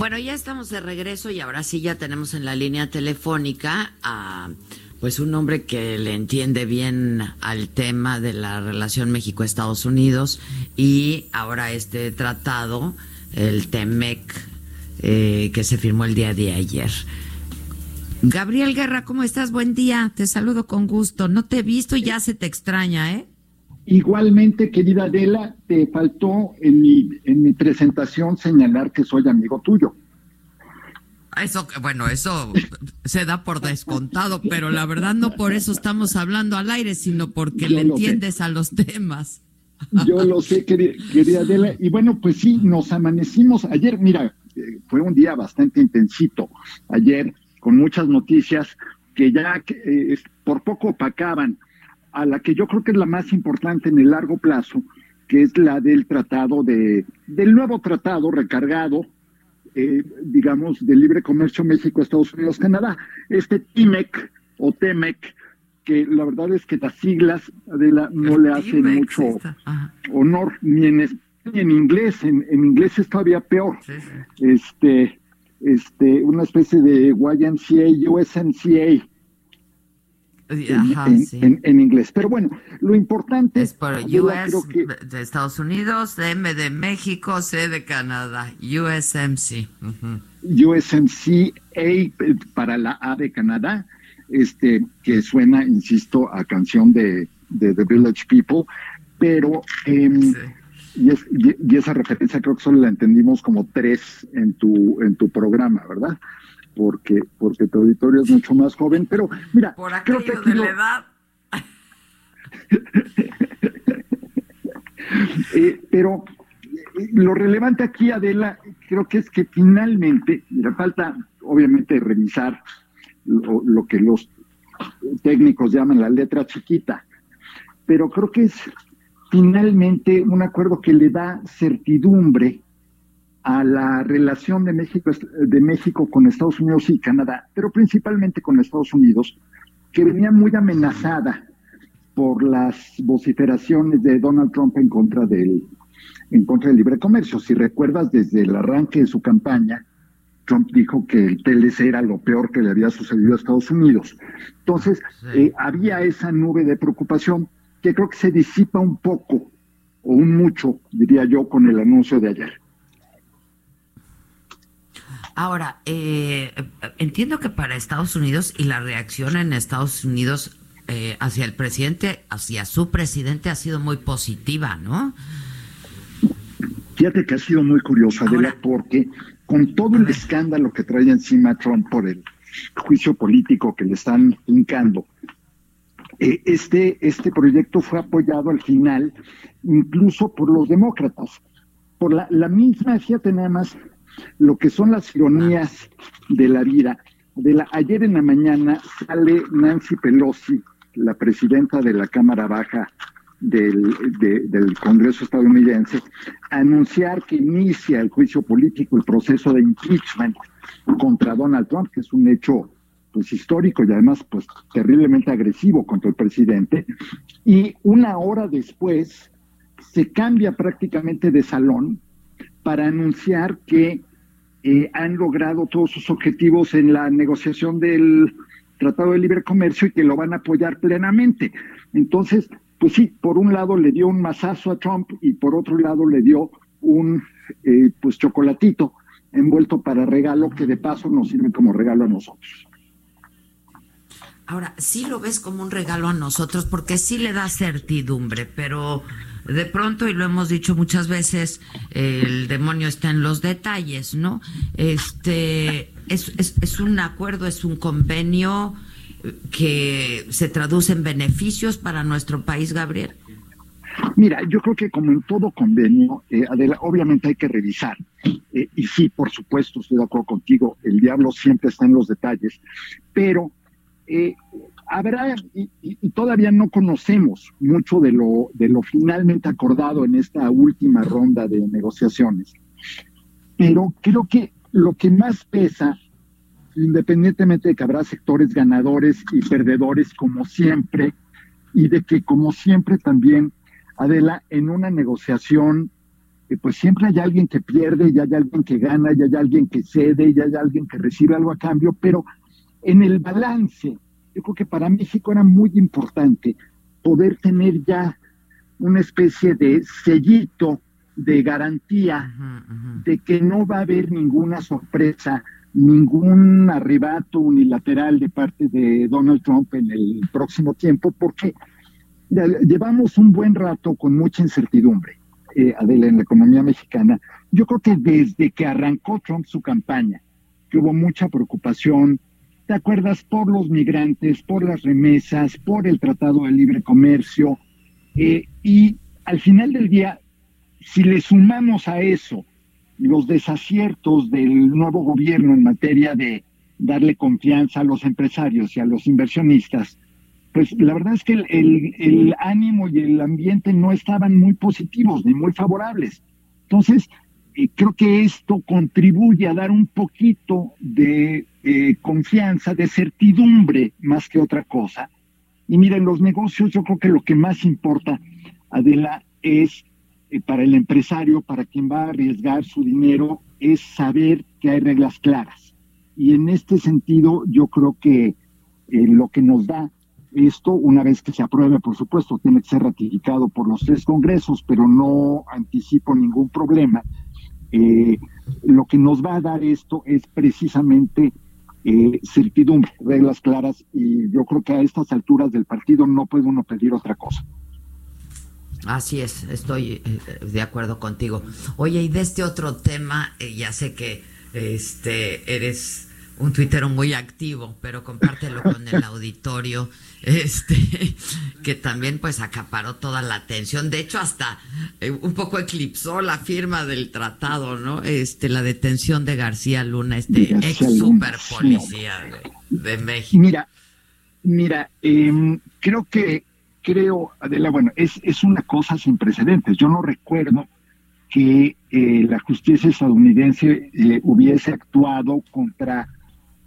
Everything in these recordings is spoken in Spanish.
Bueno, ya estamos de regreso y ahora sí ya tenemos en la línea telefónica a pues un hombre que le entiende bien al tema de la relación México-Estados Unidos y ahora este tratado, el TEMEC, eh, que se firmó el día de ayer. Gabriel Guerra, ¿cómo estás? Buen día, te saludo con gusto. No te he visto y ya se te extraña, ¿eh? Igualmente, querida Adela, te faltó en mi, en mi presentación señalar que soy amigo tuyo. Eso, bueno, eso se da por descontado, pero la verdad no por eso estamos hablando al aire, sino porque le entiendes a los temas. Yo lo sé, querida Adela. Y bueno, pues sí, nos amanecimos ayer. Mira, eh, fue un día bastante intensito ayer, con muchas noticias que ya eh, por poco opacaban a la que yo creo que es la más importante en el largo plazo, que es la del tratado de, del nuevo tratado recargado, eh, digamos, de libre comercio México, Estados Unidos, Canadá. Este TIMEC o TEMEC, que la verdad es que las siglas de la no le hacen mucho honor ni en ni en inglés, en, inglés es todavía peor. Este, este, una especie de YMCA, USMCA, en, inglés. Pero bueno, lo importante es por US de Estados Unidos, M de México, C de Canadá, USMC. USMC A para la A de Canadá, este que suena, insisto, a canción de, The Village People, pero em, y, y, esa referencia creo que solo la entendimos como tres en tu en tu programa, ¿verdad? Porque, porque tu auditorio es mucho más joven, pero mira, por creo que de la edad. Eh, pero eh, lo relevante aquí, Adela, creo que es que finalmente, mira, falta obviamente revisar lo, que los técnicos llaman la letra chiquita, pero creo que es finalmente un acuerdo que le da certidumbre a la relación de México, de México con Estados Unidos y Canadá, pero principalmente con Estados Unidos, que venía muy amenazada por las vociferaciones de Donald Trump en contra del, en contra del libre comercio. Si recuerdas, desde el arranque de su campaña, Trump dijo que el TLC era lo peor que le había sucedido a Estados Unidos. Entonces, eh, había esa nube de preocupación que creo que se disipa un poco, o un mucho, diría yo, con el anuncio de ayer. Ahora, eh, entiendo que para Estados Unidos y la reacción en Estados Unidos eh, hacia el presidente, hacia su presidente, ha sido muy positiva, ¿no? Fíjate que ha sido muy curiosa, Adela, porque con todo el escándalo que trae encima Trump por el juicio político que le están hincando, eh, este, este proyecto fue apoyado al final incluso por los demócratas, por la, la misma, fíjate nada más, lo que son las ironías de la vida. De la, ayer en la mañana sale Nancy Pelosi, la presidenta de la Cámara Baja del, del Congreso estadounidense, a anunciar que inicia el juicio político, el proceso de impeachment contra Donald Trump, que es un hecho pues histórico y además pues terriblemente agresivo contra el presidente y una hora después se cambia prácticamente de salón para anunciar que eh, han logrado todos sus objetivos en la negociación del Tratado de Libre Comercio y que lo van a apoyar plenamente. Entonces, pues sí, por un lado le dio un mazazo a Trump y por otro lado le dio un eh, pues chocolatito envuelto para regalo que de paso nos sirve como regalo a nosotros. Ahora, sí lo ves como un regalo a nosotros porque sí le da certidumbre, pero de pronto, y lo hemos dicho muchas veces, el demonio está en los detalles, ¿no? Este, es, un acuerdo, es un convenio que se traduce en beneficios para nuestro país, Gabriel. Mira, yo creo que como en todo convenio, eh, obviamente hay que revisar. Eh, y sí, por supuesto, estoy de acuerdo contigo, el diablo siempre está en los detalles, pero eh, habrá, y, todavía no conocemos mucho de lo, de lo finalmente acordado en esta última ronda de negociaciones, pero creo que lo que más pesa, independientemente de que habrá sectores ganadores y perdedores como siempre, y de que como siempre también, Adela, en una negociación pues siempre hay alguien que pierde, ya hay alguien que gana, ya hay alguien que cede, ya hay alguien que recibe algo a cambio, pero en el balance, yo creo que para México era muy importante poder tener ya una especie de sellito de garantía de que no va a haber ninguna sorpresa, ningún arrebato unilateral de parte de Donald Trump en el próximo tiempo, porque llevamos un buen rato con mucha incertidumbre, eh, Adela, en la economía mexicana. Yo creo que desde que arrancó Trump su campaña, que hubo mucha preocupación, ¿te acuerdas? Por los migrantes, por las remesas, por el Tratado de Libre Comercio, eh, y al final del día si le sumamos a eso los desaciertos del nuevo gobierno en materia de darle confianza a los empresarios y a los inversionistas, pues la verdad es que el, ánimo y el ambiente no estaban muy positivos ni muy favorables. Entonces, creo que esto contribuye a dar un poquito de eh, confianza, de certidumbre más que otra cosa. Y miren, los negocios yo creo que lo que más importa, Adela, es eh, para el empresario, para quien va a arriesgar su dinero, es saber que hay reglas claras. Y en este sentido, yo creo que eh, lo que nos da esto, una vez que se apruebe, por supuesto, tiene que ser ratificado por los tres congresos, pero no anticipo ningún problema. Eh, lo que nos va a dar esto es precisamente certidumbre, reglas claras, y yo creo que a estas alturas del partido no puede uno pedir otra cosa. Así es, estoy eh, de acuerdo contigo. Oye, y de este otro tema, eh, ya sé que este eres un tuitero muy activo, pero compártelo con el auditorio, este, que también pues acaparó toda la atención. De hecho, hasta eh, un poco eclipsó la firma del tratado, ¿no? Este, la detención de García Luna, este ex super policía de, México. Mira, mira, em, creo que creo, Adela, bueno, es, es una cosa sin precedentes. Yo no recuerdo que eh, la justicia estadounidense eh, hubiese actuado contra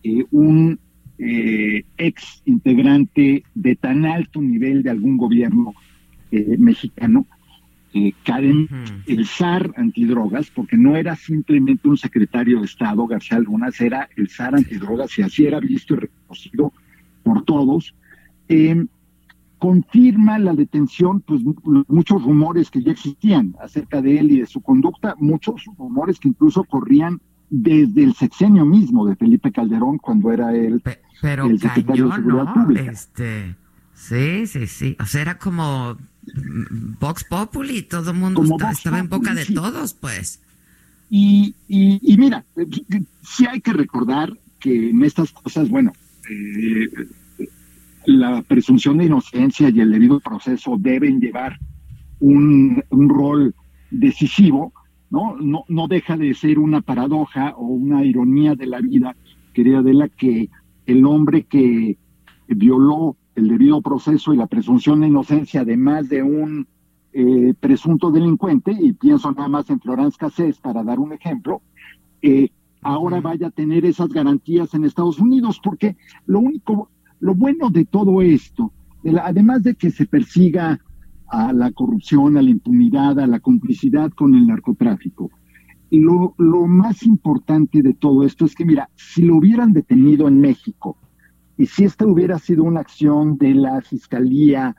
eh, un ex integrante de tan alto nivel de algún gobierno mexicano, Karen, el zar antidrogas, porque no era simplemente un secretario de Estado, García Lunas, era el zar antidrogas y así era visto y reconocido por todos. Confirma la detención, pues muchos rumores que ya existían acerca de él y de su conducta, muchos rumores que incluso corrían desde el sexenio mismo de Felipe Calderón cuando era él pero el secretario de Seguridad Pública. Este, sí, sí, sí. O sea, era como Vox Populi, todo el mundo estaba, en boca de todos, pues. Y, y, mira, sí hay que recordar que en estas cosas, bueno, eh, la presunción de inocencia y el debido proceso deben llevar un, rol decisivo, ¿no? ¿no? No deja de ser una paradoja o una ironía de la vida, querida de la que el hombre que violó el debido proceso y la presunción de inocencia de más de un eh, presunto delincuente, y pienso nada más en Florence Cassés para dar un ejemplo, eh, ahora vaya a tener esas garantías en Estados Unidos, porque lo único lo bueno de todo esto, además de que se persiga a la corrupción, a la impunidad, a la complicidad con el narcotráfico, lo, lo más importante de todo esto es que, mira, si lo hubieran detenido en México y si esta hubiera sido una acción de la Fiscalía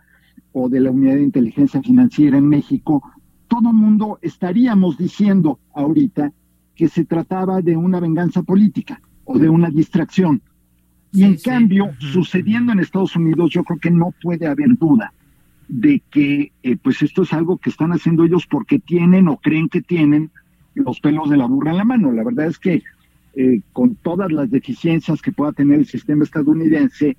o de la Unidad de Inteligencia Financiera en México, todo el mundo estaríamos diciendo ahorita que se trataba de una venganza política o de una distracción. Y en cambio, sucediendo en Estados Unidos, yo creo que no puede haber duda de que eh, pues esto es algo que están haciendo ellos porque tienen o creen que tienen los pelos de la burra en la mano. La verdad es que eh, con todas las deficiencias que pueda tener el sistema estadounidense,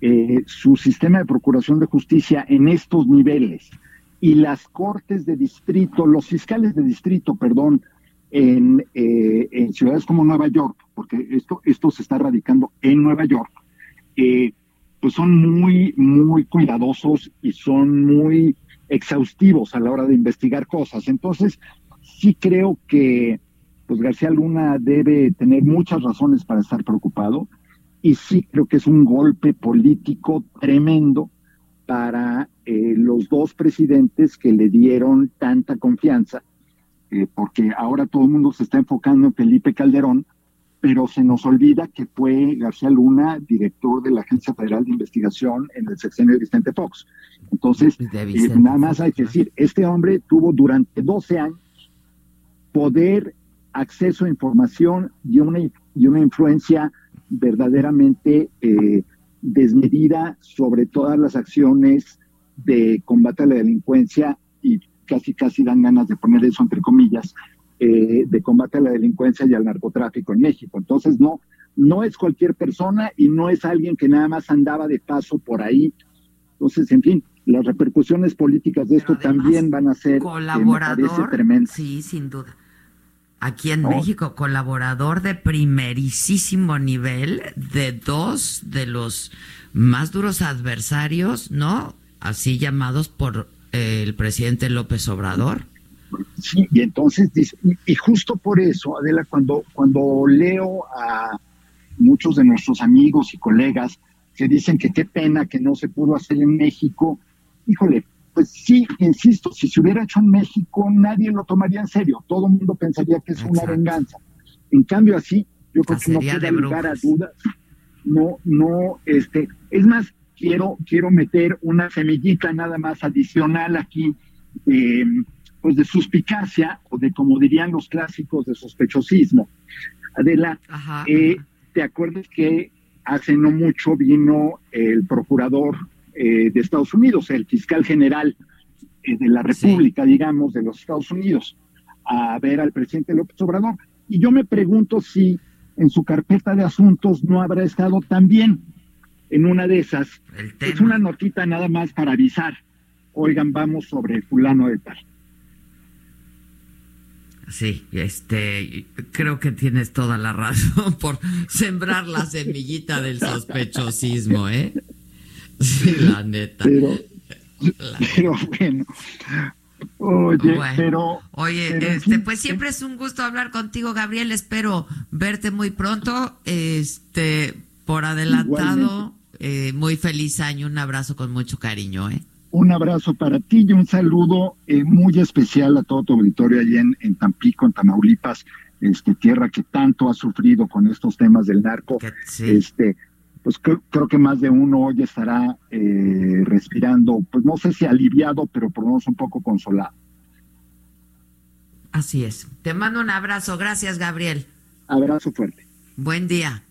eh, su sistema de procuración de justicia en estos niveles y las cortes de distrito, los fiscales de distrito, perdón, en, eh, en ciudades como Nueva York, porque esto, esto se está radicando en Nueva York, eh, pues son muy, muy cuidadosos y son muy exhaustivos a la hora de investigar cosas. Entonces, sí creo que pues García Luna debe tener muchas razones para estar preocupado y sí creo que es un golpe político tremendo para eh, los dos presidentes que le dieron tanta confianza eh, porque ahora todo el mundo se está enfocando en Felipe Calderón, pero se nos olvida que fue García Luna director de la Agencia Federal de Investigación en el sexenio de Vicente Fox. Entonces, eh, nada más hay que decir, este hombre tuvo durante 12 años poder, acceso a información y una, y una influencia verdaderamente eh, desmedida sobre todas las acciones de combate a la delincuencia y casi casi dan ganas de poner eso entre comillas, eh, de combate a la delincuencia y al narcotráfico en México. Entonces, no, no es cualquier persona y no es alguien que nada más andaba de paso por ahí. Entonces, en fin, las repercusiones políticas de esto también van a ser eh, colaborador, sí, sin duda. Aquí en México, colaborador de primerísimo nivel de dos de los más duros adversarios, ¿no? Así llamados por eh, el presidente López Obrador. Sí, y entonces, y justo por eso, Adela, cuando, cuando leo a muchos de nuestros amigos y colegas que dicen que qué pena que no se pudo hacer en México, híjole, pues sí, insisto, si se hubiera hecho en México, nadie lo tomaría en serio, todo el mundo pensaría que es una venganza. En cambio, así, yo creo que no puede lugar a dudas. No, no, este, es más, quiero, quiero meter una semillita nada más adicional aquí. Eh, pues de suspicacia o de como dirían los clásicos de sospechosismo. Adela, eh, ¿te acuerdas que hace no mucho vino el procurador eh, de Estados Unidos, el fiscal general eh, de la República, digamos, de los Estados Unidos, a ver al presidente López Obrador? Y yo me pregunto si en su carpeta de asuntos no habrá estado también en una de esas. Es una notita nada más para avisar. Oigan, vamos sobre fulano de tal. Sí, este, creo que tienes toda la razón por sembrar la semillita del sospechosismo, ¿eh? Sí, la neta. Pero, bueno. Oye, pero. Oye, este, pues siempre es un gusto hablar contigo, Gabriel. Espero verte muy pronto. Este, por adelantado, eh, muy feliz año. Un abrazo con mucho cariño, ¿eh? Un abrazo para ti y un saludo eh, muy especial a todo tu auditorio allí en, en, Tampico, en Tamaulipas, este, tierra que tanto ha sufrido con estos temas del narco. Este, pues creo, creo, que más de uno hoy estará eh, respirando, pues no sé si aliviado, pero por lo menos un poco consolado. Así es. Te mando un abrazo. Gracias, Gabriel. Abrazo fuerte. Buen día.